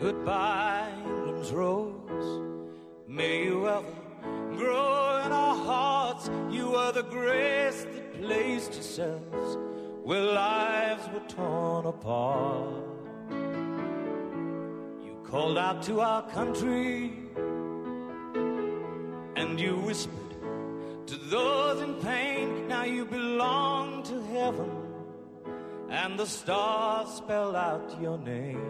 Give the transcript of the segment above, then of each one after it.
Goodbye, England's rose. May you ever grow in our hearts. You are the grace that placed yourselves where lives were torn apart. You called out to our country and you whispered to those in pain. Now you belong to heaven, and the stars spell out your name.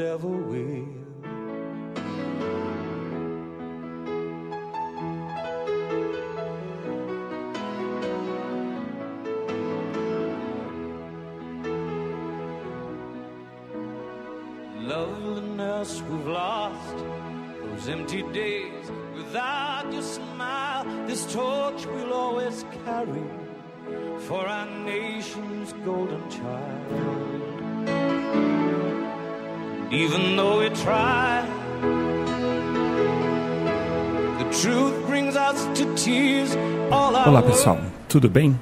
ever will. Loveliness we've lost, those empty days without your smile. This torch we'll always carry for our nation's golden child. Even though we try, Olá pessoal, tudo bem?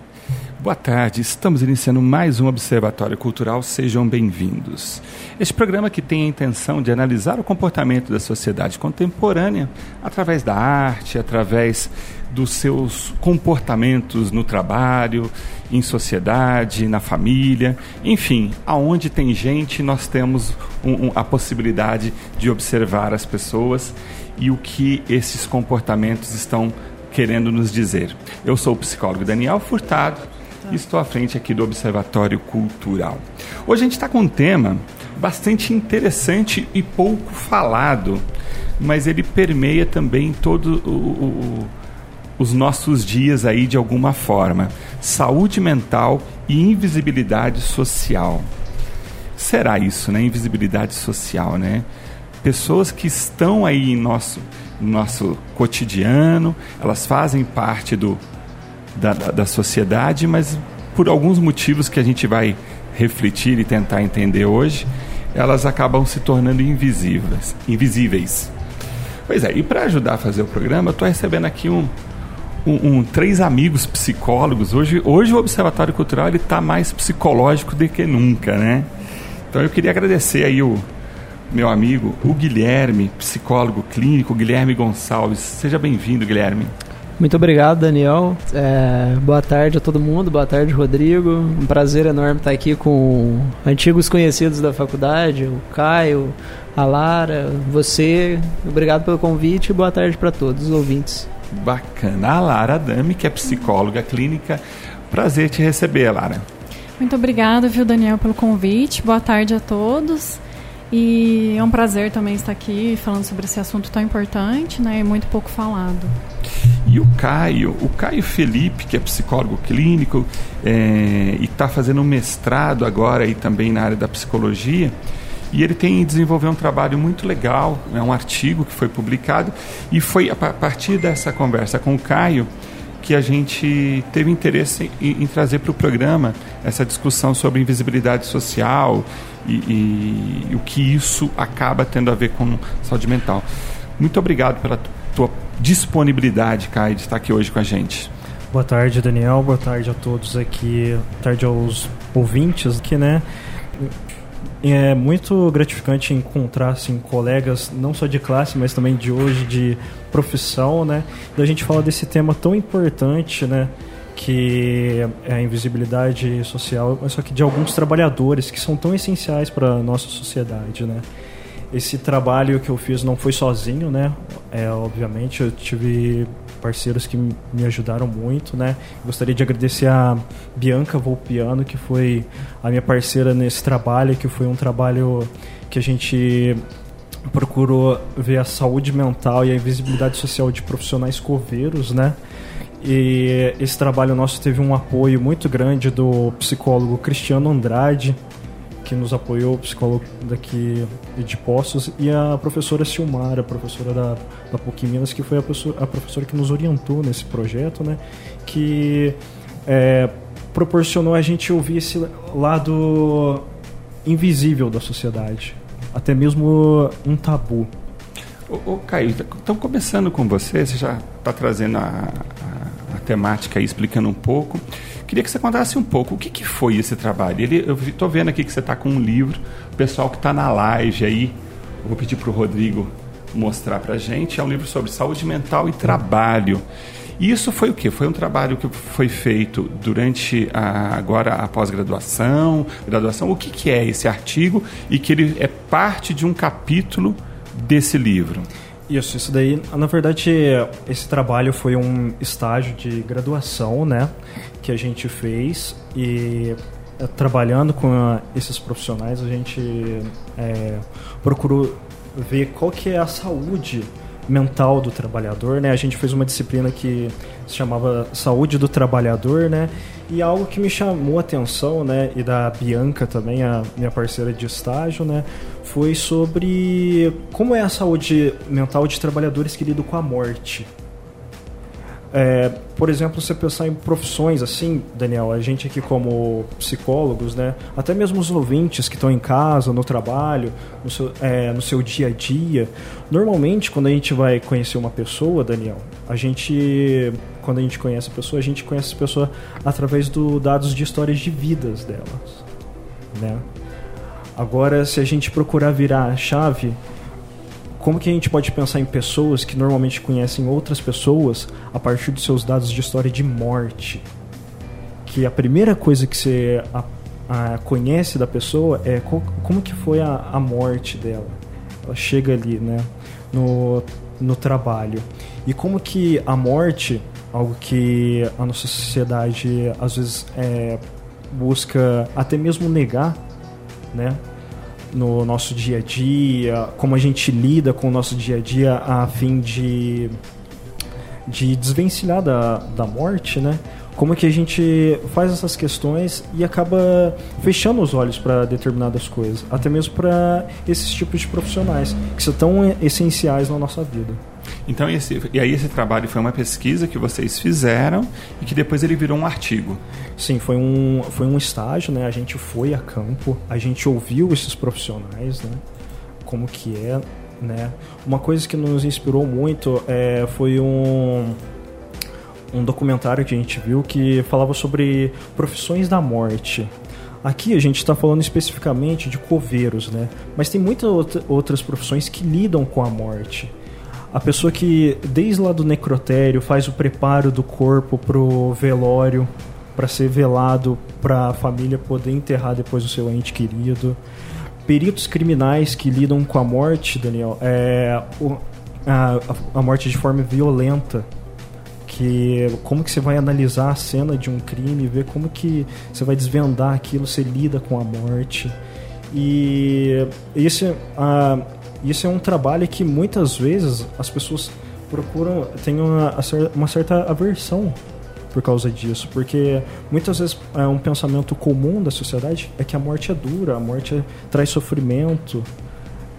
Boa tarde, estamos iniciando mais um Observatório Cultural, sejam bem-vindos. Este programa que tem a intenção de analisar o comportamento da sociedade contemporânea através da arte, através dos seus comportamentos no trabalho, em sociedade, na família, enfim, aonde tem gente, nós temos um, um, a possibilidade de observar as pessoas e o que esses comportamentos estão querendo nos dizer. Eu sou o psicólogo Daniel Furtado estou à frente aqui do Observatório Cultural. Hoje a gente está com um tema bastante interessante e pouco falado, mas ele permeia também todo o, o, os nossos dias aí de alguma forma. Saúde mental e invisibilidade social. Será isso, né? Invisibilidade social, né? Pessoas que estão aí em nosso, nosso cotidiano, elas fazem parte do, da, da, da sociedade, mas por alguns motivos que a gente vai refletir e tentar entender hoje, elas acabam se tornando invisíveis. invisíveis. Pois é, e para ajudar a fazer o programa, eu estou recebendo aqui um, um, um, três amigos psicólogos. Hoje, hoje o Observatório Cultural está mais psicológico do que nunca, né? Então eu queria agradecer aí o meu amigo, o Guilherme, psicólogo clínico, Guilherme Gonçalves. Seja bem-vindo, Guilherme. Muito obrigado, Daniel. É, boa tarde a todo mundo, boa tarde, Rodrigo. Um prazer enorme estar aqui com antigos conhecidos da faculdade, o Caio, a Lara, você. Obrigado pelo convite e boa tarde para todos os ouvintes. Bacana. A Lara Dami, que é psicóloga clínica. Prazer te receber, Lara. Muito obrigada, viu, Daniel, pelo convite. Boa tarde a todos. E é um prazer também estar aqui falando sobre esse assunto tão importante né, e muito pouco falado. E o Caio, o Caio Felipe, que é psicólogo clínico é, e está fazendo um mestrado agora aí também na área da psicologia, e ele tem desenvolvido um trabalho muito legal, é um artigo que foi publicado, e foi a partir dessa conversa com o Caio que a gente teve interesse em, em trazer para o programa essa discussão sobre invisibilidade social e, e, e, o que isso acaba tendo a ver com saúde mental. Muito obrigado pela tua disponibilidade, Kai, de estar aqui hoje com a gente. Boa tarde, Daniel. Boa tarde a todos aqui. Boa tarde aos ouvintes aqui, né? É muito gratificante encontrar assim, colegas, não só de classe, mas também de hoje, de profissão, né? Da gente falar desse tema tão importante, né? Que é a invisibilidade social, mas só que de alguns trabalhadores que são tão essenciais para a nossa sociedade, né? Esse trabalho que eu fiz não foi sozinho, né? É, obviamente, eu tive parceiros que me ajudaram muito, né? Gostaria de agradecer a Bianca Volpiano, que foi a minha parceira nesse trabalho, que foi um trabalho que a gente procurou ver a saúde mental e a invisibilidade social de profissionais coveiros, né? E esse trabalho nosso teve um apoio muito grande do psicólogo Cristiano Andrade, que nos apoiou, o psicólogo daqui de Poços, e a professora Silmara, professora da, da PUC Minas, que foi a professora, a professora que nos orientou nesse projeto, né? Que é, proporcionou a gente ouvir esse lado invisível da sociedade, até mesmo um tabu. Ô, ô Caio, então começando com você, você já está trazendo a, a, a, temática aí, explicando um pouco. Queria que você contasse um pouco o que, que foi esse trabalho. Ele, eu estou vendo aqui que você está com um livro, o pessoal que está na live aí, vou pedir para o Rodrigo mostrar para a gente, é um livro sobre saúde mental e trabalho. E isso foi o quê? Foi um trabalho que foi feito durante a, agora a pós-graduação, graduação. O que, que é esse artigo e que ele é parte de um capítulo desse livro? Isso, isso daí, na verdade, esse trabalho foi um estágio de graduação, né, que a gente fez e é, trabalhando com esses profissionais a gente é, procurou ver qual que é a saúde mental do trabalhador, né? A gente fez uma disciplina que se chamava Saúde do Trabalhador, né? E algo que me chamou a atenção, né, e da Bianca também, a minha parceira de estágio, né, foi sobre como é a saúde mental de trabalhadores que lidam com a morte. É, por exemplo, você pensar em profissões assim, Daniel, a gente aqui como psicólogos, né, até mesmo os ouvintes que estão em casa, no trabalho, no seu, é, no seu dia a dia, normalmente quando a gente vai conhecer uma pessoa, Daniel, a gente, quando a gente conhece a pessoa, a gente conhece a pessoa através dos dados de histórias de vidas delas, né? Agora, se a gente procurar virar a chave como que a gente pode pensar em pessoas que normalmente conhecem outras pessoas a partir dos seus dados de história de morte? Que a primeira coisa que você a, a, conhece da pessoa é co, como que foi a, a morte dela. Ela chega ali, né, no, no trabalho. E como que a morte, algo que a nossa sociedade às vezes é, busca até mesmo negar, né? no nosso dia a dia, como a gente lida com o nosso dia a dia a fim de, de desvencilhar da, da morte, né? Como que a gente faz essas questões e acaba fechando os olhos para determinadas coisas, até mesmo para esses tipos de profissionais que são tão essenciais na nossa vida. Então, esse, e aí esse trabalho foi uma pesquisa que vocês fizeram e que depois ele virou um artigo. Sim, foi um, foi um estágio, né? A gente foi a campo, a gente ouviu esses profissionais, né? Como que é, né? Uma coisa que nos inspirou muito é, foi um, um documentário que a gente viu que falava sobre profissões da morte. Aqui a gente está falando especificamente de coveiros, né? Mas tem muitas outras profissões que lidam com a morte a pessoa que desde lá do necrotério faz o preparo do corpo pro velório para ser velado para a família poder enterrar depois o seu ente querido peritos criminais que lidam com a morte Daniel é a, a morte de forma violenta que como que você vai analisar a cena de um crime ver como que você vai desvendar aquilo você lida com a morte. E esse isso é um trabalho que muitas vezes as pessoas procuram, têm uma, uma certa aversão por causa disso, porque muitas vezes é um pensamento comum da sociedade é que a morte é dura, a morte é, traz sofrimento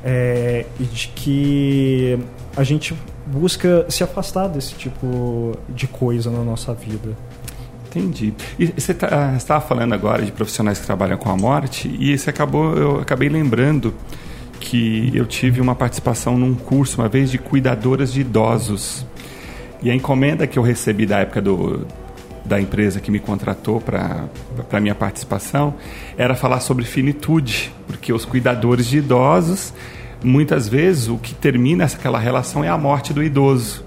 é, e de que a gente busca se afastar desse tipo de coisa na nossa vida. Entendi. E você tá, estava falando agora de profissionais que trabalham com a morte e você acabou, eu acabei lembrando que eu tive uma participação num curso uma vez de cuidadoras de idosos. E a encomenda que eu recebi da época do, da empresa que me contratou para a minha participação era falar sobre finitude, porque os cuidadores de idosos, muitas vezes, o que termina aquela relação é a morte do idoso.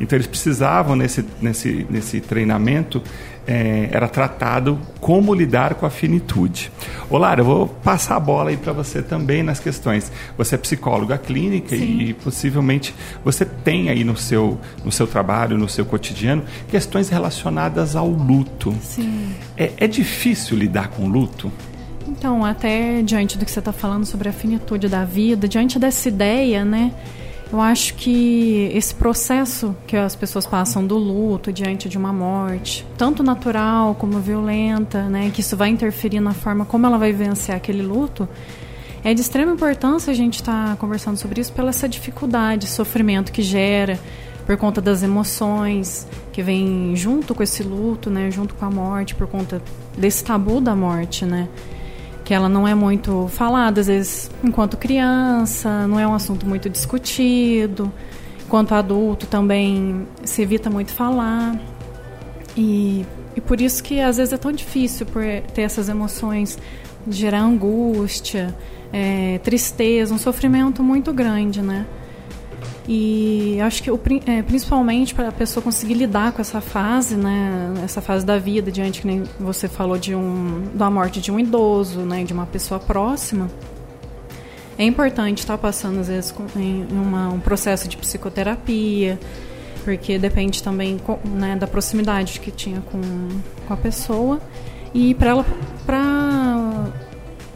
Então, eles precisavam, nesse, nesse, nesse treinamento, é, era tratado como lidar com a finitude. Olá, eu vou passar a bola aí para você também nas questões. Você é psicóloga clínica Sim. e possivelmente você tem aí no seu, no seu trabalho, no seu cotidiano, questões relacionadas ao luto. Sim. É, é difícil lidar com luto? Então, até diante do que você está falando sobre a finitude da vida, diante dessa ideia, né? Eu acho que esse processo que as pessoas passam do luto diante de uma morte, tanto natural como violenta, né, que isso vai interferir na forma como ela vai vivenciar aquele luto, é de extrema importância a gente estar tá conversando sobre isso pela essa dificuldade, sofrimento que gera por conta das emoções que vem junto com esse luto, né, junto com a morte, por conta desse tabu da morte, né? Que ela não é muito falada, às vezes, enquanto criança, não é um assunto muito discutido. Enquanto adulto também se evita muito falar. E, e por isso que às vezes é tão difícil por ter essas emoções, gerar angústia, é, tristeza, um sofrimento muito grande, né? E acho que o, é, principalmente para a pessoa conseguir lidar com essa fase, né, essa fase da vida, diante que nem você falou de um da morte de um idoso, né, de uma pessoa próxima, é importante estar passando às vezes em uma, um processo de psicoterapia, porque depende também né, da proximidade que tinha com, com a pessoa e para ela para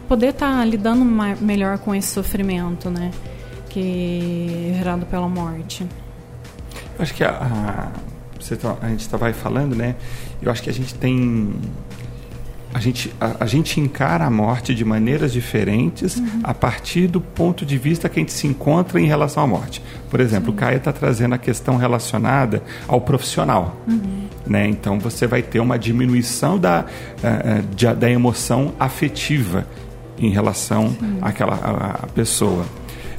poder estar tá lidando melhor com esse sofrimento, né? Que é gerado pela morte. Eu acho que a, a, você tá, a gente estava aí falando, né? Eu acho que a gente tem a gente, a, a, gente encara a morte de maneiras diferentes uhum. a partir do ponto de vista que a gente se encontra em relação à morte. Por exemplo, Sim. o Caia está trazendo a questão relacionada ao profissional. Uhum. Né? Então você vai ter uma diminuição da, uh, de, da emoção afetiva em relação Sim. àquela à pessoa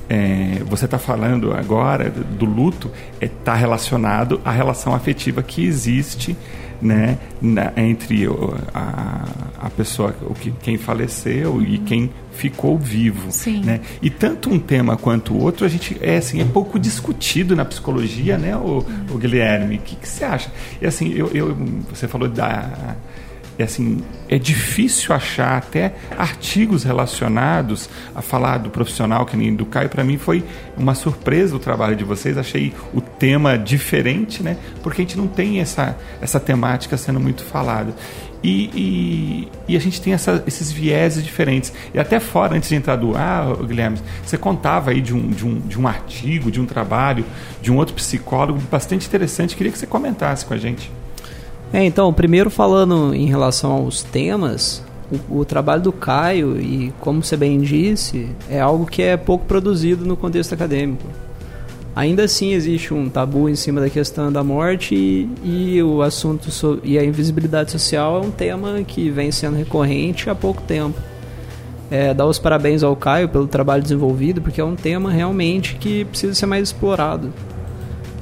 é, você está falando agora do luto está é, tá relacionado à relação afetiva que existe né, na, entre a, a pessoa, o que, quem faleceu e uhum. quem ficou vivo. Sim. Né? E tanto um tema quanto o outro, a gente é assim, é pouco discutido na psicologia, né, o, o Guilherme? O que, que você acha? E assim, eu, eu, você falou da assim, é difícil achar até artigos relacionados a falar do profissional que nem do Caio. Para mim foi uma surpresa o trabalho de vocês. Achei o tema diferente, né? Porque a gente não tem essa, essa temática sendo muito falada. E, e, e, a gente tem essa, esses vieses diferentes. E até fora, antes de entrar do ah, Guilherme, você contava aí de um, de, um, de um artigo, de um trabalho, de um outro psicólogo bastante interessante. Queria que você comentasse com a gente. É, então, primeiro falando em relação aos temas, o, o, trabalho do Caio, e como você bem disse, é algo que é pouco produzido no contexto acadêmico. Ainda assim existe um tabu em cima da questão da morte e, e o assunto so, e a invisibilidade social é um tema que vem sendo recorrente há pouco tempo. É, dar os parabéns ao Caio pelo trabalho desenvolvido, porque é um tema realmente que precisa ser mais explorado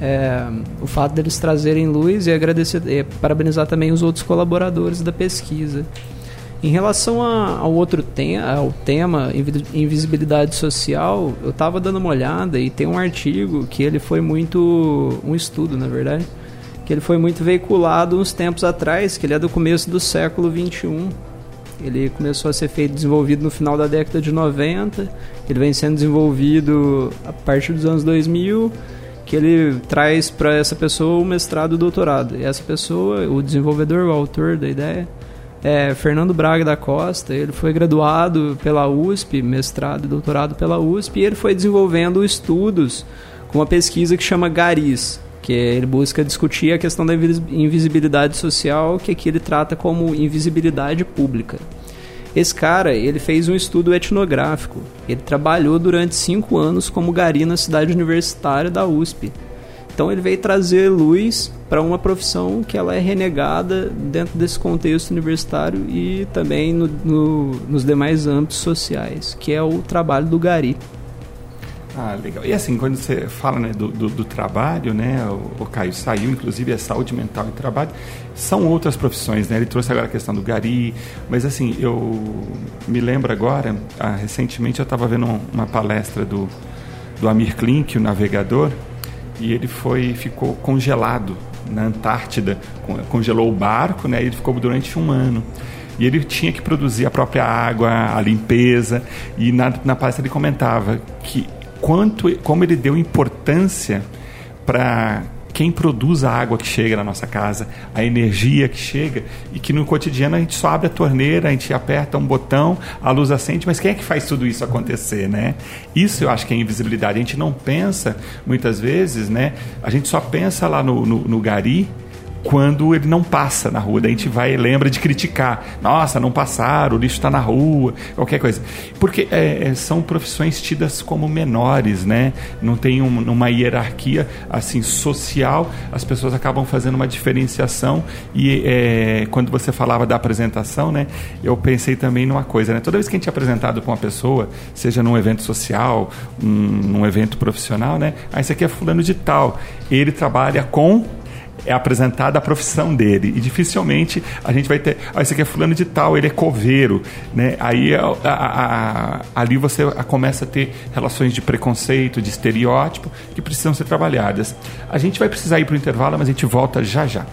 é, o fato deles trazerem luz e agradecer, e parabenizar também os outros colaboradores da pesquisa. Em relação a, ao outro tema, ao tema invisibilidade social, eu estava dando uma olhada e tem um artigo que ele foi muito um estudo, na verdade, que ele foi muito veiculado uns tempos atrás, que ele é do começo do século 21. Ele começou a ser feito desenvolvido no final da década de 90, ele vem sendo desenvolvido a partir dos anos 2000 que ele traz para essa pessoa o mestrado e o doutorado. E essa pessoa, o desenvolvedor, o autor da ideia, é Fernando Braga da Costa. Ele foi graduado pela USP, mestrado e doutorado pela USP, e ele foi desenvolvendo estudos com uma pesquisa que chama GARIS, que ele busca discutir a questão da invisibilidade social, que aqui ele trata como invisibilidade pública. Esse cara, ele fez um estudo etnográfico. Ele trabalhou durante cinco anos como gari na cidade universitária da USP. Então ele veio trazer luz para uma profissão que ela é renegada dentro desse contexto universitário e também no, no, nos demais âmbitos sociais, que é o trabalho do gari. Ah, legal. E assim, quando você fala né, do, do, do, trabalho, né, o, o, Caio saiu, inclusive, é saúde mental e trabalho, são outras profissões, né? Ele trouxe agora a questão do gari, mas assim, eu me lembro agora, ah, recentemente eu estava vendo uma palestra do, do Amir Klink, o navegador, e ele foi, ficou congelado na Antártida, congelou o barco, né, e ele ficou durante um ano. E ele tinha que produzir a própria água, a limpeza. E na, na palestra ele comentava que quanto, como ele deu importância para quem produz a água que chega na nossa casa, a energia que chega e que no cotidiano a gente só abre a torneira, a gente aperta um botão, a luz acende, mas quem é que faz tudo isso acontecer, né? Isso eu acho que é invisibilidade. A gente não pensa muitas vezes, né? A gente só pensa lá no, no, no gari quando ele não passa na rua. Daí a gente vai lembra de criticar. Nossa, não passaram, o lixo está na rua, qualquer coisa. Porque é, é, são profissões tidas como menores, né? Não tem um, uma hierarquia assim social. As pessoas acabam fazendo uma diferenciação. E é, quando você falava da apresentação, né? Eu pensei também numa coisa, né? Toda vez que a gente é apresentado para uma pessoa, seja num evento social, um, num evento profissional, né? Ah, esse aqui é fulano de tal. Ele trabalha com é apresentada a profissão dele. E dificilmente a gente vai ter. Ah, esse aqui é fulano de tal, ele é coveiro. Né? Aí a, a, a, ali você começa a ter relações de preconceito, de estereótipo, que precisam ser trabalhadas. A gente vai precisar ir para o intervalo, mas a gente volta já já.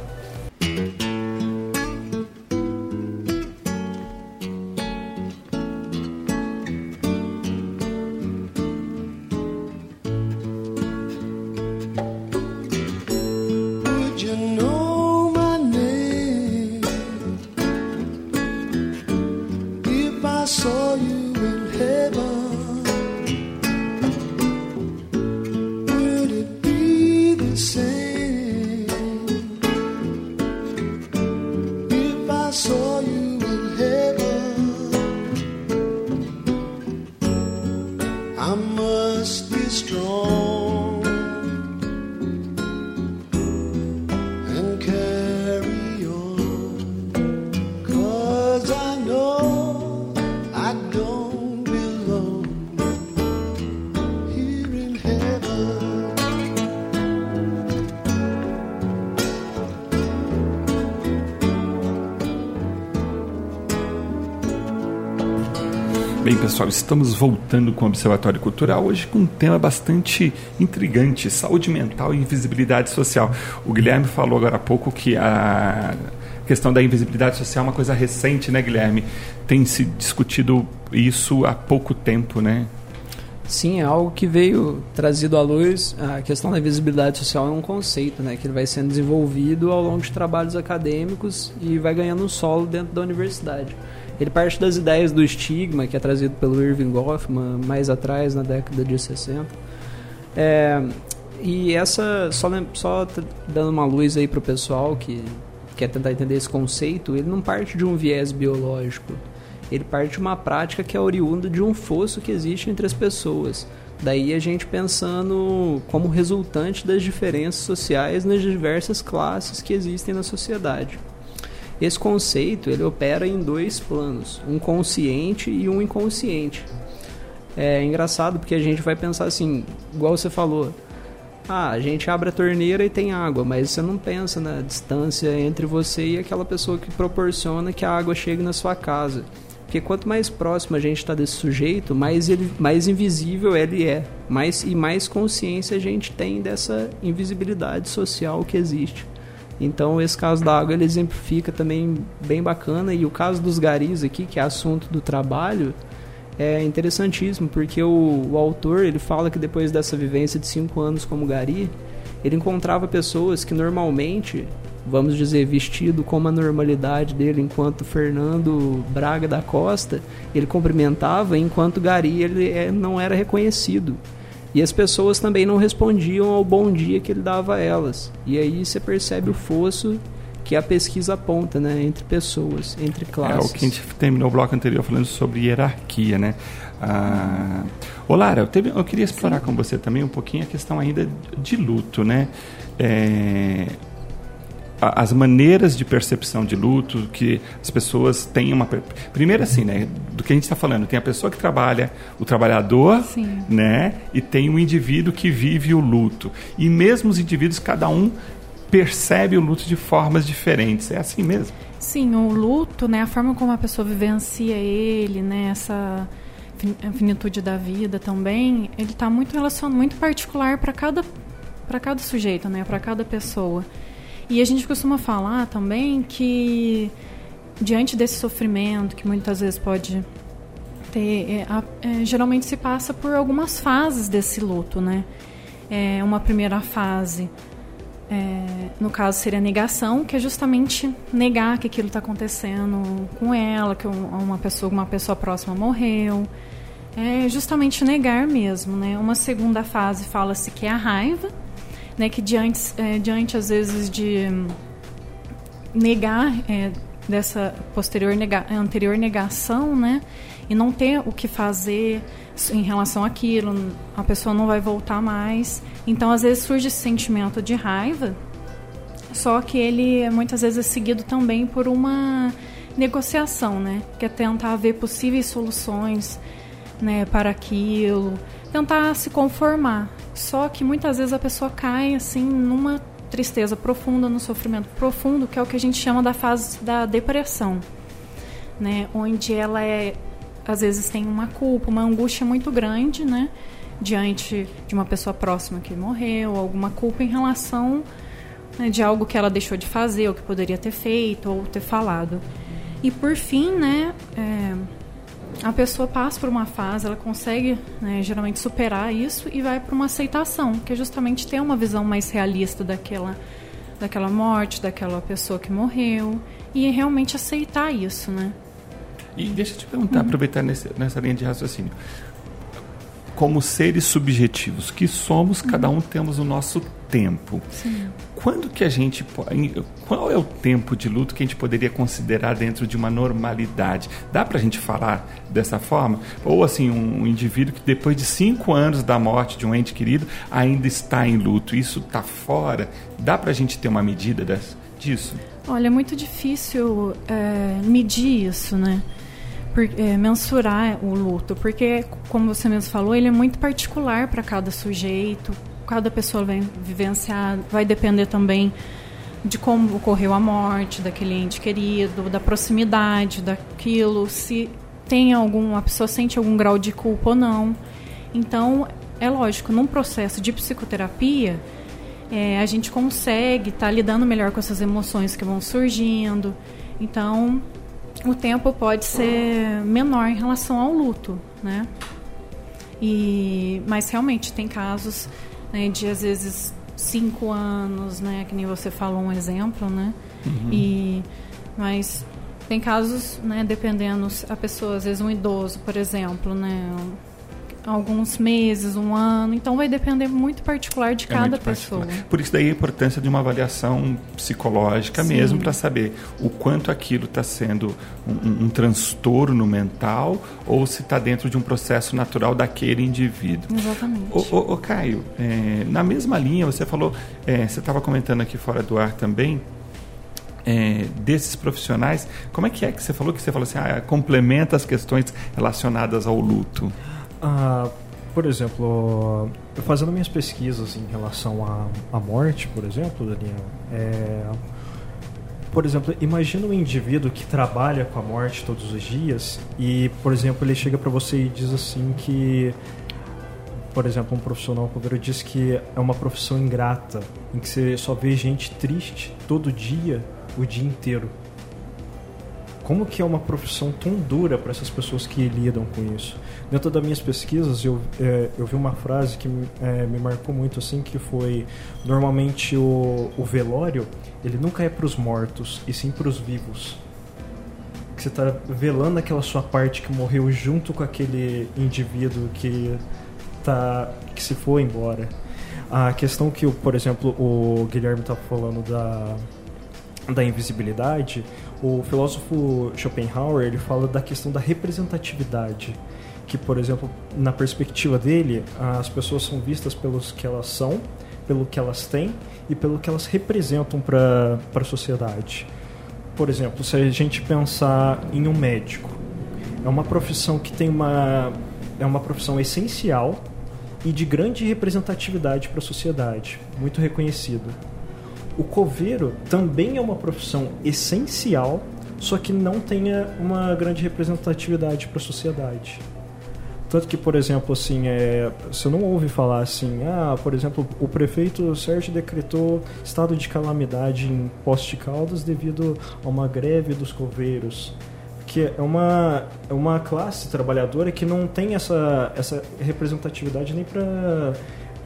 Pessoal, estamos voltando com o Observatório Cultural hoje com um tema bastante intrigante: saúde mental e invisibilidade social. O Guilherme falou agora há pouco que a questão da invisibilidade social é uma coisa recente, né, Guilherme? Tem se discutido isso há pouco tempo, né? Sim, é algo que veio trazido à luz. A questão da invisibilidade social é um conceito, né, que vai sendo desenvolvido ao longo de trabalhos acadêmicos e vai ganhando um solo dentro da universidade. Ele parte das ideias do estigma, que é trazido pelo Irving Goffman mais atrás, na década de 60. É, e essa, só, só dando uma luz aí para o pessoal que quer tentar entender esse conceito, ele não parte de um viés biológico. Ele parte de uma prática que é oriunda de um fosso que existe entre as pessoas. Daí a gente pensando como resultante das diferenças sociais nas diversas classes que existem na sociedade. Esse conceito ele opera em dois planos, um consciente e um inconsciente. É engraçado porque a gente vai pensar assim, igual você falou, ah, a gente abre a torneira e tem água, mas você não pensa na distância entre você e aquela pessoa que proporciona que a água chegue na sua casa. Porque quanto mais próximo a gente está desse sujeito, mais, ele, mais invisível ele é. Mais, e mais consciência a gente tem dessa invisibilidade social que existe. Então esse caso da água ele exemplifica também bem bacana e o caso dos garis aqui, que é assunto do trabalho, é interessantíssimo porque o, o autor ele fala que depois dessa vivência de cinco anos como gari, ele encontrava pessoas que normalmente, vamos dizer, vestido como a normalidade dele, enquanto Fernando Braga da Costa, ele cumprimentava, enquanto gari ele é, não era reconhecido. E as pessoas também não respondiam ao bom dia que ele dava a elas. E aí você percebe o fosso que a pesquisa aponta, né, entre pessoas, entre classes. É o que a gente terminou o bloco anterior falando sobre hierarquia, né? Ah, ô Lara, eu, teve, eu queria explorar Sim. com você também um pouquinho a questão ainda de luto, né? É, as maneiras de percepção de luto que as pessoas têm uma primeiro assim né do que a gente está falando tem a pessoa que trabalha o trabalhador Sim. né e tem o indivíduo que vive o luto. E mesmo os indivíduos cada um percebe o luto de formas diferentes. É assim mesmo? Sim o luto né a forma como a pessoa vivencia ele né essa finitude da vida também ele está muito relacionado muito particular para cada para cada sujeito né para cada pessoa e a gente costuma falar também que diante desse sofrimento que muitas vezes pode ter, é, é, geralmente se passa por algumas fases desse luto, né? É uma primeira fase É, no caso seria negação, que é justamente negar que aquilo está acontecendo com ela, que uma pessoa, uma pessoa próxima morreu. É justamente negar mesmo, né? Uma segunda fase fala-se que é a raiva, né? Que diante, é, diante às vezes de negar é, dessa posterior nega, anterior negação, né? E não ter o que fazer em relação àquilo, a pessoa não vai voltar mais. Então, às vezes surge esse sentimento de raiva, só que ele muitas vezes é seguido também por uma negociação, né? Que é tentar ver possíveis soluções, né, para aquilo, tentar se conformar. Só que muitas vezes a pessoa cai assim numa tristeza profunda, no sofrimento profundo, que é o que a gente chama da fase da depressão, né? Onde ela é às vezes tem uma culpa, uma angústia muito grande, né? Diante de uma pessoa próxima que morreu, alguma culpa em relação né, de algo que ela deixou de fazer, ou que poderia ter feito, ou ter falado. E por fim, né? É, a pessoa passa por uma fase, ela consegue né, geralmente superar isso e vai para uma aceitação, que é justamente ter uma visão mais realista daquela, daquela morte, daquela pessoa que morreu e realmente aceitar isso, né? E deixa eu te perguntar, uhum. aproveitar nesse, nessa linha de raciocínio. Como seres subjetivos que somos, uhum. cada um temos o nosso tempo. Sim. Quando que a gente qual é o tempo de luto que a gente poderia considerar dentro de uma normalidade? Dá para a gente falar dessa forma? Ou assim um, indivíduo que depois de cinco anos da morte de um ente querido ainda está em luto, isso está fora? Dá para a gente ter uma medida dessa, disso? Olha, é muito difícil é, medir isso, né? Por, é, mensurar o luto, porque, como você mesmo falou, ele é muito particular para cada sujeito, cada pessoa vai vivenciar, vai depender também de como ocorreu a morte daquele ente querido, da proximidade daquilo, se tem algum, a pessoa sente algum grau de culpa ou não. Então, é lógico, num processo de psicoterapia, é, a gente consegue estar tá lidando melhor com essas emoções que vão surgindo. Então, o tempo pode ser menor em relação ao luto, né? E, mas realmente tem casos né, de às vezes cinco anos, né, que nem você falou um exemplo, né, uhum. e mas tem casos, né, dependendo a pessoa às vezes um idoso, por exemplo, né, alguns meses, um ano. Então vai depender muito particular de é cada pessoa. Particular. Por isso daí a importância de uma avaliação psicológica Sim. mesmo para saber o quanto aquilo está sendo um, um, transtorno mental ou se está dentro de um processo natural daquele indivíduo. Exatamente. O, o, o Caio, é, na mesma linha você falou, é, você estava comentando aqui fora do ar também é, desses profissionais, como é que é que você falou que você falou assim, ah, complementa as questões relacionadas ao luto? Ah, por exemplo, fazendo minhas pesquisas em relação à, à morte, por exemplo, Daniel, é, por exemplo, imagina um indivíduo que trabalha com a morte todos os dias e, por exemplo, ele chega para você e diz assim que, por exemplo, um profissional coveiro diz que é uma profissão ingrata, em que você só vê gente triste todo dia, o dia inteiro. Como que é uma profissão tão dura para essas pessoas que lidam com isso? Dentro das minhas pesquisas, eu, é, eu vi uma frase que é, me marcou muito, assim, que foi... Normalmente o, o velório, ele nunca é para os mortos, e sim para os vivos. Que você está velando aquela sua parte que morreu junto com aquele indivíduo que, tá, que se foi embora. A questão que, por exemplo, o Guilherme está falando da, da invisibilidade, o filósofo Schopenhauer ele fala da questão da representatividade que, por exemplo, na perspectiva dele, as pessoas são vistas pelos que elas são, pelo que elas têm e pelo que elas representam para a sociedade. Por exemplo, se a gente pensar em um médico, é uma profissão que tem uma é uma profissão essencial e de grande representatividade para a sociedade, muito reconhecida. O coveiro também é uma profissão essencial, só que não tenha uma grande representatividade para a sociedade. Tanto que, por exemplo, assim, é, você não ouve falar assim, ah, por exemplo, o prefeito Sérgio decretou estado de calamidade em Poste Caldas devido a uma greve dos coveiros. Que é uma, é uma classe trabalhadora que não tem essa, essa representatividade nem para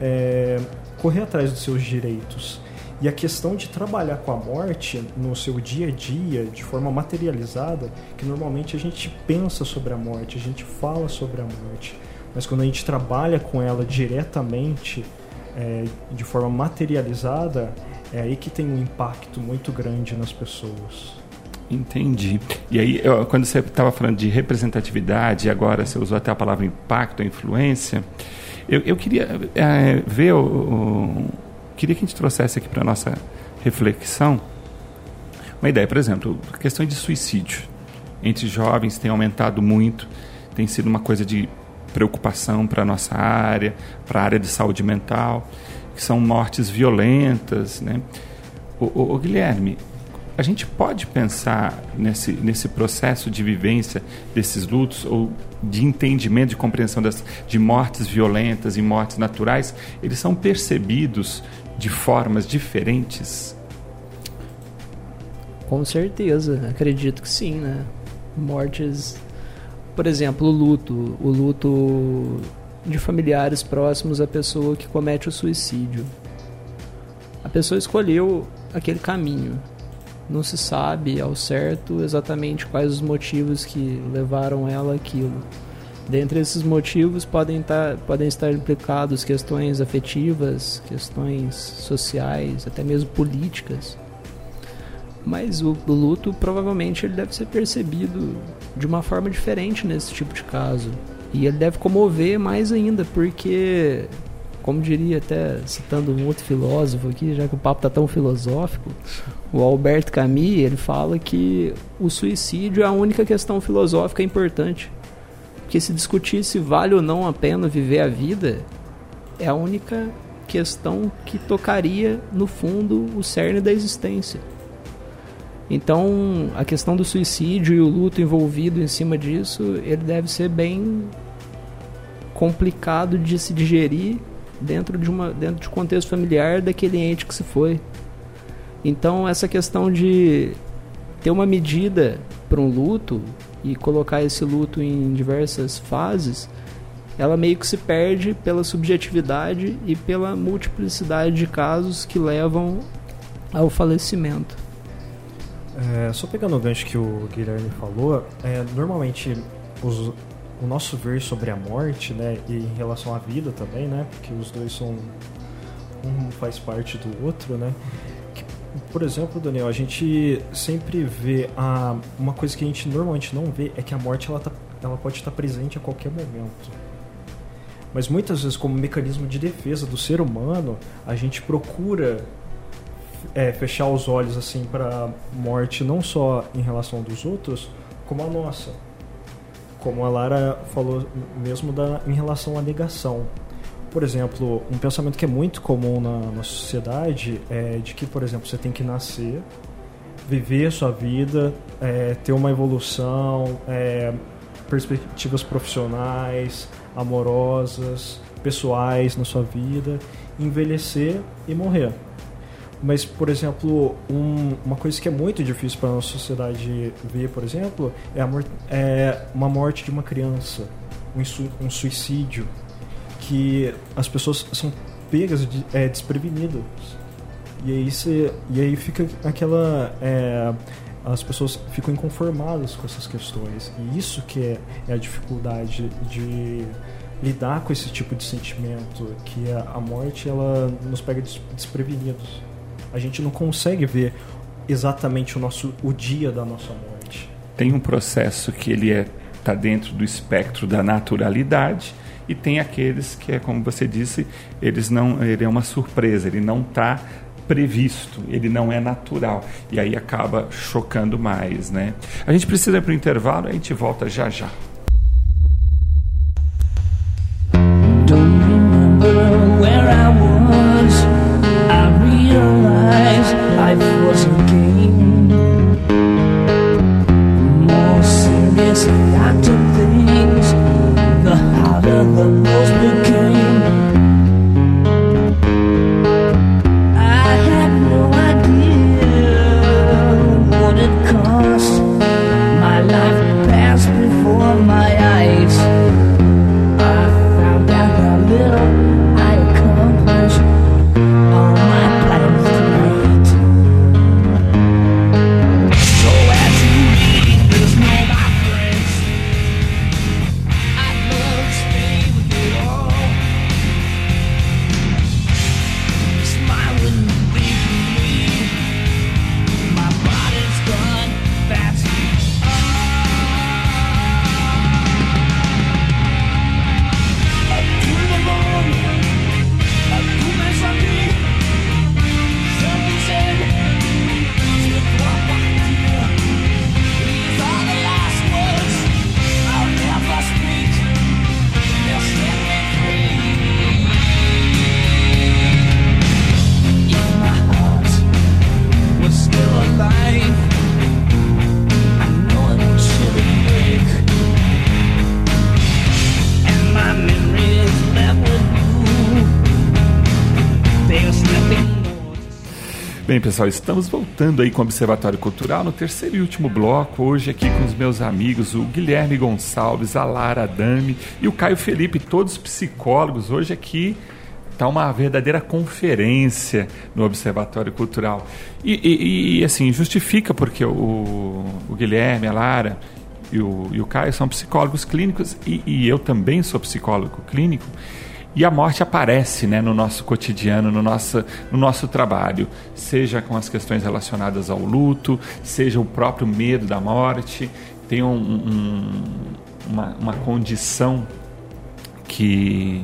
é, correr atrás dos seus direitos. E a questão de trabalhar com a morte no seu dia a dia, de forma materializada, que normalmente a gente pensa sobre a morte, a gente fala sobre a morte, mas quando a gente trabalha com ela diretamente, é, de forma materializada, é aí que tem um impacto muito grande nas pessoas. Entendi. E aí, quando você estava falando de representatividade, agora você usou até a palavra impacto, influência, eu, eu queria é, ver, o, queria que a gente trouxesse aqui para nossa reflexão uma ideia. Por exemplo, a questão de suicídio entre jovens tem aumentado muito, tem sido uma coisa de preocupação para a nossa área, para a área de saúde mental, que são mortes violentas. Né? O, o, o Guilherme, a gente pode pensar nesse, nesse processo de vivência desses lutos ou de entendimento, de compreensão das, de mortes violentas e mortes naturais, eles são percebidos de formas diferentes? Com certeza, acredito que sim, né? Mortes, por exemplo, o luto, o luto de familiares próximos à pessoa que comete o suicídio. A pessoa escolheu aquele caminho, não se sabe ao certo exatamente quais os motivos que levaram ela àquilo. Dentre esses motivos podem estar, podem estar implicados questões afetivas, questões sociais, até mesmo políticas. Mas o, o luto provavelmente ele deve ser percebido de uma forma diferente nesse tipo de caso. E ele deve comover mais ainda, porque, como diria até citando um outro filósofo aqui, já que o papo está tão filosófico, o Alberto Camus, ele fala que o suicídio é a única questão filosófica importante. Porque se discutir se vale ou não a pena viver a vida, é a única questão que tocaria, no fundo, o cerne da existência. Então, a questão do suicídio e o luto envolvido em cima disso, ele deve ser bem complicado de se digerir dentro de uma dentro de contexto familiar daquele ente que se foi. Então, essa questão de ter uma medida para um luto e colocar esse luto em diversas fases, ela meio que se perde pela subjetividade e pela multiplicidade de casos que levam ao falecimento. É, só pegando o gancho que o Guilherme falou, é, normalmente os, o nosso ver sobre a morte, né, e em relação à vida também, né, porque os dois são um faz parte do outro, né, por exemplo, Daniel, a gente sempre vê a, uma coisa que a gente normalmente não vê é que a morte ela, tá, ela pode estar presente a qualquer momento. Mas muitas vezes, como mecanismo de defesa do ser humano, a gente procura é, fechar os olhos assim para morte, não só em relação dos outros, como a nossa. Como a Lara falou mesmo da, em relação à negação por exemplo, um pensamento que é muito comum na, na sociedade é de que, por exemplo, você tem que nascer, viver sua vida, é, ter uma evolução, é, perspectivas profissionais, amorosas, pessoais na sua vida, envelhecer e morrer. Mas, por exemplo, um, uma coisa que é muito difícil para a nossa sociedade ver, por exemplo, é, a, é uma morte de uma criança, um, um suicídio, que as pessoas são pegas de, é, desprevenidas. E aí, você, e aí fica aquela. É, as pessoas ficam inconformadas com essas questões. E isso que é, é a dificuldade de lidar com esse tipo de sentimento, que a, a morte ela nos pega desprevenidos. A gente não consegue ver exatamente o nosso o dia da nossa morte. Tem um processo que ele é tá dentro do espectro da naturalidade e tem aqueles que é como você disse, eles não, ele é uma surpresa, ele não está previsto, ele não é natural e aí acaba chocando mais, né? A gente precisa ir para o intervalo, a gente volta já já. Bem, pessoal, estamos voltando aí com o Observatório Cultural no terceiro e último bloco, hoje aqui com os meus amigos, o Guilherme Gonçalves, a Lara Adame e o Caio Felipe, todos psicólogos, hoje aqui está uma verdadeira conferência no Observatório Cultural. E, e, e assim, justifica porque o, o, Guilherme, a Lara e o, e o Caio são psicólogos clínicos e, e eu também sou psicólogo clínico. E a morte aparece né, no nosso cotidiano, no nosso, no nosso trabalho, seja com as questões relacionadas ao luto, seja o próprio medo da morte. Tem um, um, uma, uma condição que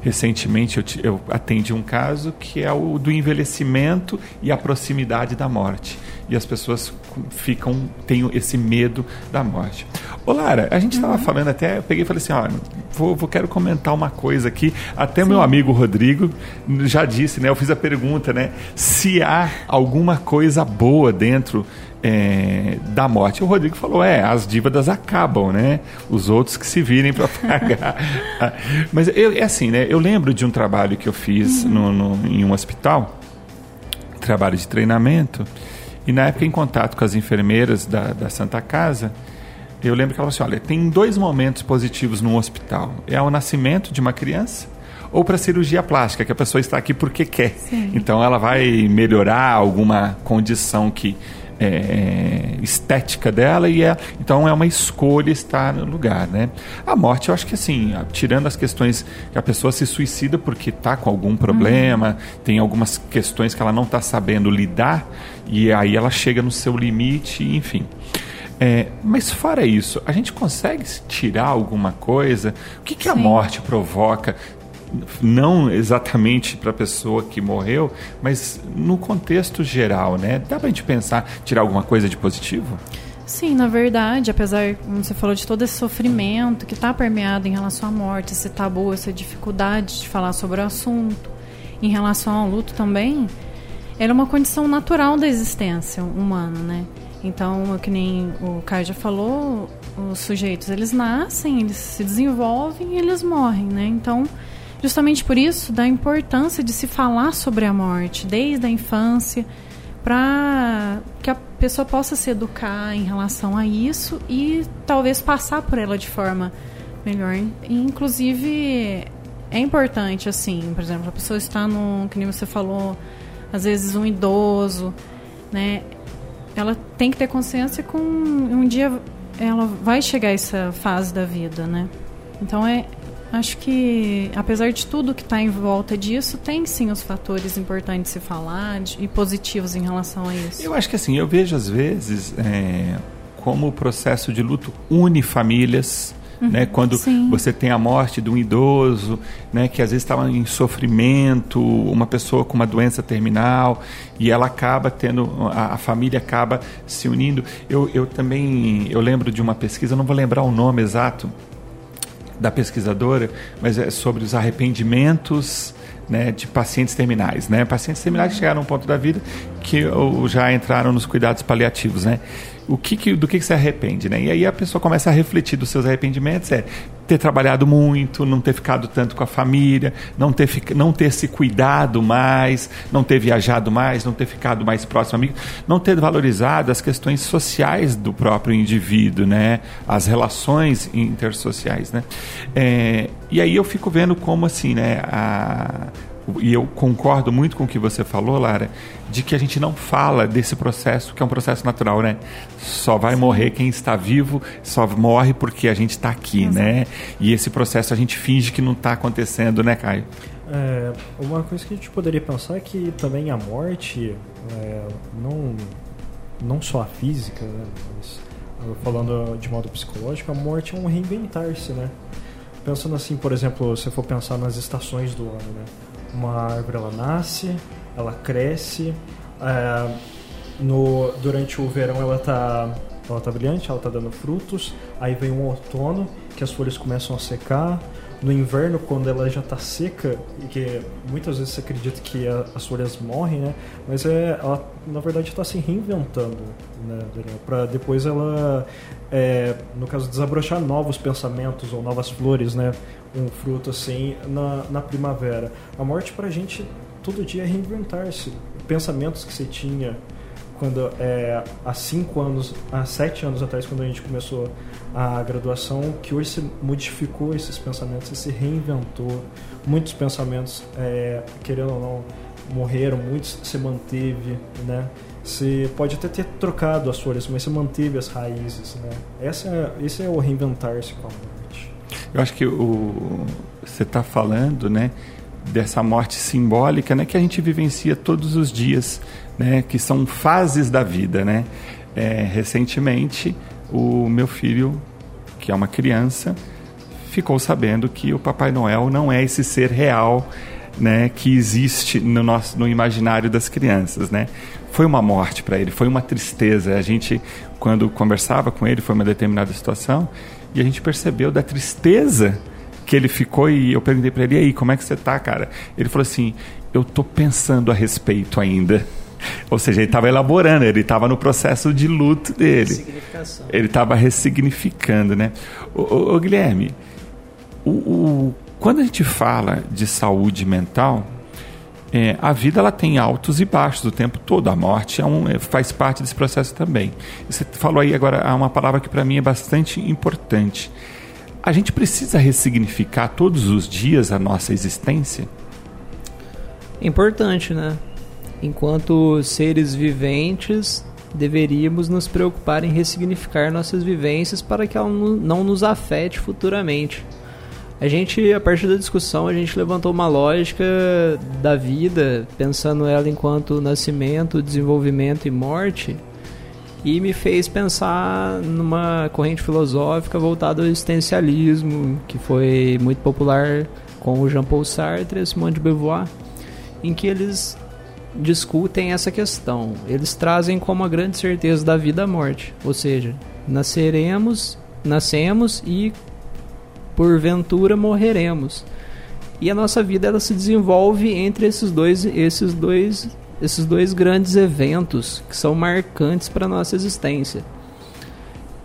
recentemente eu, eu atendi um caso que é o do envelhecimento e a proximidade da morte. E as pessoas ficam, têm esse medo da morte. Ô Lara, a gente estava uhum. falando até, eu peguei e falei assim, ó, vou, vou quero comentar uma coisa aqui. Até Sim. meu amigo Rodrigo já disse, né? Eu fiz a pergunta, né? Se há alguma coisa boa dentro é, da morte. O Rodrigo falou: é, as dívidas acabam, né? Os outros que se virem para pagar. Mas eu, é assim, né? Eu lembro de um trabalho que eu fiz uhum. no, no, em um hospital, trabalho de treinamento, e na época, em contato com as enfermeiras da, da Santa Casa, eu lembro que ela falou assim: olha, tem dois momentos positivos num hospital: é o nascimento de uma criança ou para cirurgia plástica, que a pessoa está aqui porque quer. Sim. Então ela vai melhorar alguma condição que é, estética dela e é, então é uma escolha estar no lugar, né? A morte, eu acho que assim, tirando as questões que a pessoa se suicida porque está com algum problema, uhum. tem algumas questões que ela não está sabendo lidar e aí ela chega no seu limite, enfim. É, mas fora isso, a gente consegue tirar alguma coisa? O que, que a morte provoca? Não exatamente para a pessoa que morreu, mas no contexto geral, né? Dá para a gente pensar, tirar alguma coisa de positivo? Sim, na verdade, apesar, como você falou, de todo esse sofrimento que está permeado em relação à morte, esse tabu, essa dificuldade de falar sobre o assunto, em relação ao luto também, era uma condição natural da existência humana, né? Então, que nem o Caio já falou, os sujeitos eles nascem, eles se desenvolvem e eles morrem, né? Então, justamente por isso, da importância de se falar sobre a morte desde a infância, para que a pessoa possa se educar em relação a isso e talvez passar por ela de forma melhor. Inclusive, é importante, assim, por exemplo, a pessoa está no, que nem você falou, às vezes um idoso, né? ela tem que ter consciência que um, um dia ela vai chegar a essa fase da vida, né? Então é, acho que apesar de tudo que está em volta disso, tem sim os fatores importantes de se falar de, e positivos em relação a isso. Eu acho que assim, eu vejo às vezes é, como o processo de luto une famílias, Uhum, né? Quando sim. você tem a morte de um idoso, né? que às vezes estava em sofrimento, uma pessoa com uma doença terminal, e ela acaba tendo, a, a, família acaba se unindo. Eu, eu também, eu lembro de uma pesquisa, não vou lembrar o nome exato da pesquisadora, mas é sobre os arrependimentos né, de pacientes terminais, né? Pacientes terminais que chegaram a um ponto da vida que ou, já entraram nos cuidados paliativos, né? o que, que do que, que se arrepende, né? E aí a pessoa começa a refletir dos seus arrependimentos, é ter trabalhado muito, não ter ficado tanto com a família, não ter, não ter se cuidado mais, não ter viajado mais, não ter ficado mais próximo amigo, não ter valorizado as questões sociais do próprio indivíduo, né? As relações intersociais, né? É, e aí eu fico vendo como assim, né? A, e eu concordo muito com o que você falou, Lara, de que a gente não fala desse processo, que é um processo natural, né? Só vai Sim. morrer quem está vivo, só morre porque a gente está aqui, Exato. né? E esse processo a gente finge que não está acontecendo, né, Caio? É, uma coisa que a gente poderia pensar é que também a morte, é, não, não só a física, né, mas falando de modo psicológico, a morte é um reinventar-se, né? Pensando assim, por exemplo, se for pensar nas estações do ano, né? Uma árvore ela nasce, ela cresce, é, no, durante o verão ela está ela tá brilhante, ela está dando frutos, aí vem um outono que as folhas começam a secar, no inverno, quando ela já está seca, e que muitas vezes você acredita que a, as folhas morrem, né? Mas é, ela, na verdade, está se reinventando, né, Para depois ela, é, no caso, desabrochar novos pensamentos ou novas flores, né? Um fruto assim na, na primavera. A morte, para a gente, todo dia é reinventar-se. pensamentos que você tinha quando é, há cinco anos, há sete anos atrás, quando a gente começou a graduação, que hoje se modificou esses pensamentos, se reinventou. Muitos pensamentos, é, querendo ou não, morreram, muitos se manteve, né? Você pode até ter trocado as folhas, mas você manteve as raízes, né? Essa é, esse é o reinventar-se com a morte. Eu acho que o, você está falando, né, dessa morte simbólica, né, que a gente vivencia todos os dias, né, que são fases da vida, né? É, recentemente, o meu filho, que é uma criança, ficou sabendo que o Papai Noel não é esse ser real, né, que existe no nosso no imaginário das crianças, né? Foi uma morte para ele, foi uma tristeza. A gente quando conversava com ele, foi uma determinada situação, e a gente percebeu da tristeza que ele ficou e eu perguntei para ele: "E aí, como é que você tá, cara?" Ele falou assim: "Eu tô pensando a respeito ainda." Ou seja, ele estava elaborando, ele estava no processo de luto dele. Ele estava ressignificando, né? O, o Guilherme, o, o, quando a gente fala de saúde mental, é, a vida ela tem altos e baixos o tempo todo. A morte é um, é, faz parte desse processo também. Você falou aí agora uma palavra que para mim é bastante importante. A gente precisa ressignificar todos os dias a nossa existência? Importante, né? Enquanto seres viventes, deveríamos nos preocupar em ressignificar nossas vivências para que ela não nos afete futuramente. A gente, a partir da discussão, a gente levantou uma lógica da vida, pensando ela enquanto nascimento, desenvolvimento e morte, e me fez pensar numa corrente filosófica voltada ao existencialismo, que foi muito popular com o Jean-Paul Sartre e Simone de Beauvoir, em que eles discutem essa questão. Eles trazem como a grande certeza da vida a morte, ou seja, nasceremos, nascemos e porventura morreremos. E a nossa vida ela se desenvolve entre esses dois, esses dois, esses dois grandes eventos que são marcantes para nossa existência.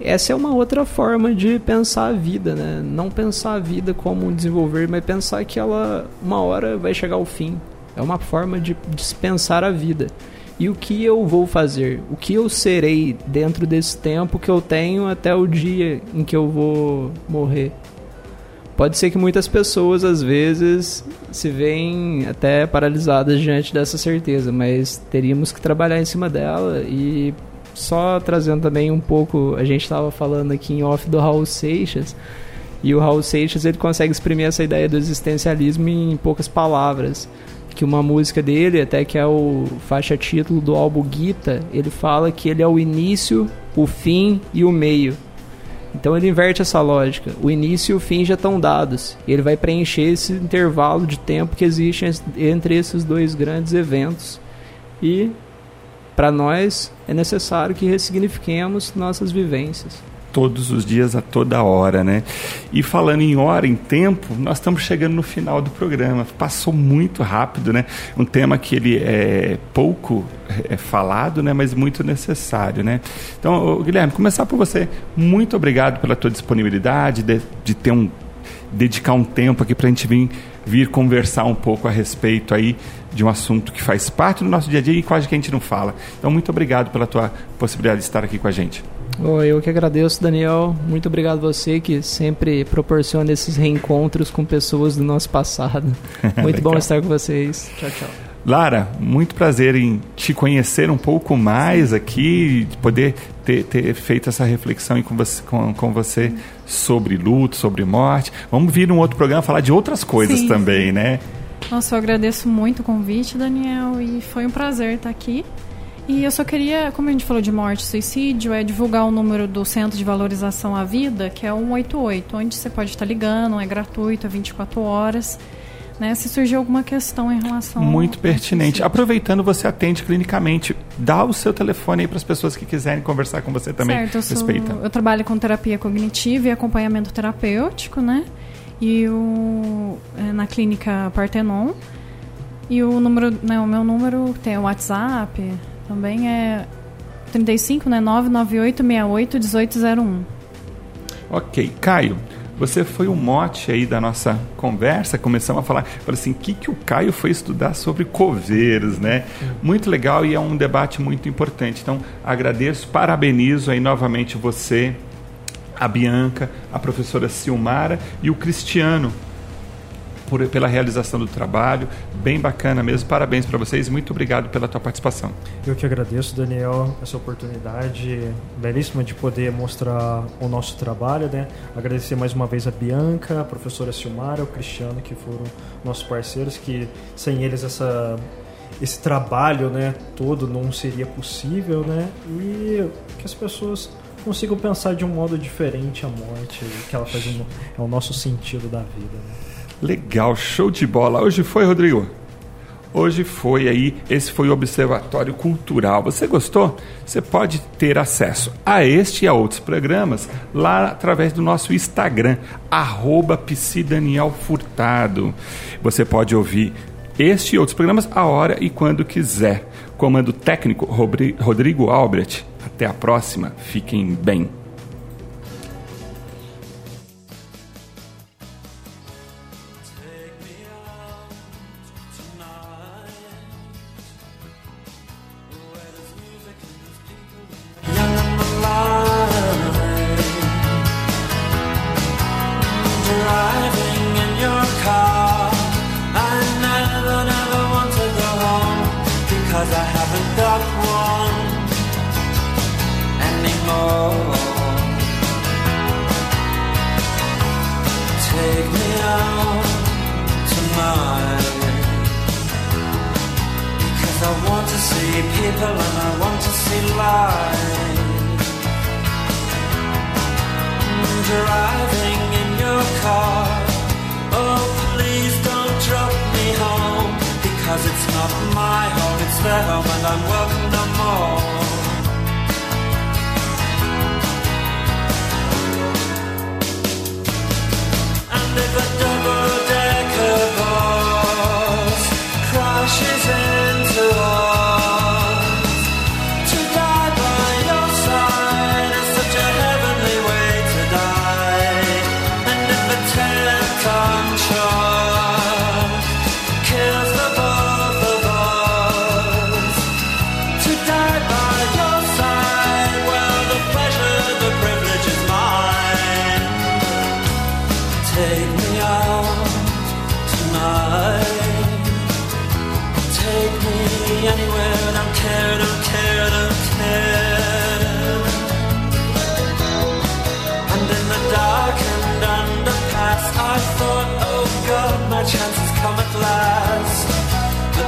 Essa é uma outra forma de pensar a vida, né? Não pensar a vida como desenvolver, mas pensar que ela uma hora vai chegar ao fim. É uma forma de dispensar a vida. E o que eu vou fazer? O que eu serei dentro desse tempo que eu tenho até o dia em que eu vou morrer? Pode ser que muitas pessoas às vezes se veem até paralisadas diante dessa certeza, mas teríamos que trabalhar em cima dela e só trazendo também um pouco, a gente estava falando aqui em off do Raul Seixas, e o Raul Seixas ele consegue exprimir essa ideia do existencialismo em poucas palavras. Que uma música dele, até que é o faixa título do álbum Gita, ele fala que ele é o início, o fim e o meio. Então ele inverte essa lógica. O início e o fim já estão dados. E ele vai preencher esse intervalo de tempo que existe entre esses dois grandes eventos. E para nós é necessário que ressignifiquemos nossas vivências todos os dias, a toda hora, né? E falando em hora, em tempo, nós estamos chegando no final do programa. Passou muito rápido, né? Um tema que ele é pouco é falado, né? Mas muito necessário, né? Então, Guilherme, começar por você. Muito obrigado pela tua disponibilidade, de, de ter um dedicar um tempo aqui para a gente vir, vir conversar um pouco a respeito aí de um assunto que faz parte do nosso dia a dia e quase que a gente não fala. Então, muito obrigado pela tua possibilidade de estar aqui com a gente. Oh, eu que agradeço, Daniel. Muito obrigado a você que sempre proporciona esses reencontros com pessoas do nosso passado. Muito bom estar com vocês. Tchau, tchau. Lara, muito prazer em te conhecer um pouco mais aqui, poder ter, ter feito essa reflexão com você, com, com você sobre luto, sobre morte. Vamos vir num outro programa falar de outras coisas Sim. também, né? Nossa, eu agradeço muito o convite, Daniel, e foi um prazer estar aqui. E eu só queria, como a gente falou de morte e suicídio, é divulgar o número do Centro de Valorização à Vida, que é 188, onde você pode estar ligando, é gratuito, é 24 horas. Né, se surgir alguma questão em relação muito pertinente. Aproveitando você atende clinicamente. Dá o seu telefone aí para as pessoas que quiserem conversar com você também. Certo, eu, sou, eu trabalho com terapia cognitiva e acompanhamento terapêutico né? E o é, na clínica Partenon. E o número né, o meu número tem o WhatsApp também é 35, né? 998 68 1801. Ok. Caio, você foi o mote aí da nossa conversa. Começamos a falar, assim, o que, que o Caio foi estudar sobre coveiros, né? Muito legal e é um debate muito importante. Então, agradeço, parabenizo aí novamente você, a Bianca, a professora Silmara e o Cristiano por, pela realização do trabalho. Bem bacana mesmo. Parabéns para vocês. Muito obrigado pela tua participação. Eu que agradeço, Daniel, essa oportunidade belíssima de poder mostrar o nosso trabalho, né? Agradecer mais uma vez a Bianca, a professora Silmara, o Cristiano, que foram nossos parceiros, que sem eles essa esse trabalho, né, todo não seria possível, né? E que as pessoas consigam pensar de um modo diferente a morte, que ela faz um, é o nosso sentido da vida. Né? Legal, show de bola. Hoje foi, Rodrigo? Hoje foi aí, esse foi o Observatório Cultural. Você gostou? Você pode ter acesso a este e a outros programas lá através do nosso Instagram, arroba Furtado. Você pode ouvir este e outros programas a hora e quando quiser. Comando técnico Rodrigo Albrecht. Até a próxima. Fiquem bem. more.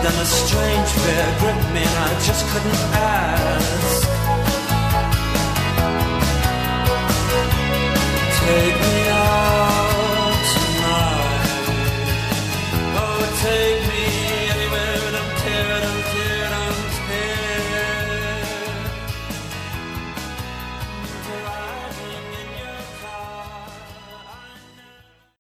Then a strange fear gripped me and I just couldn't ask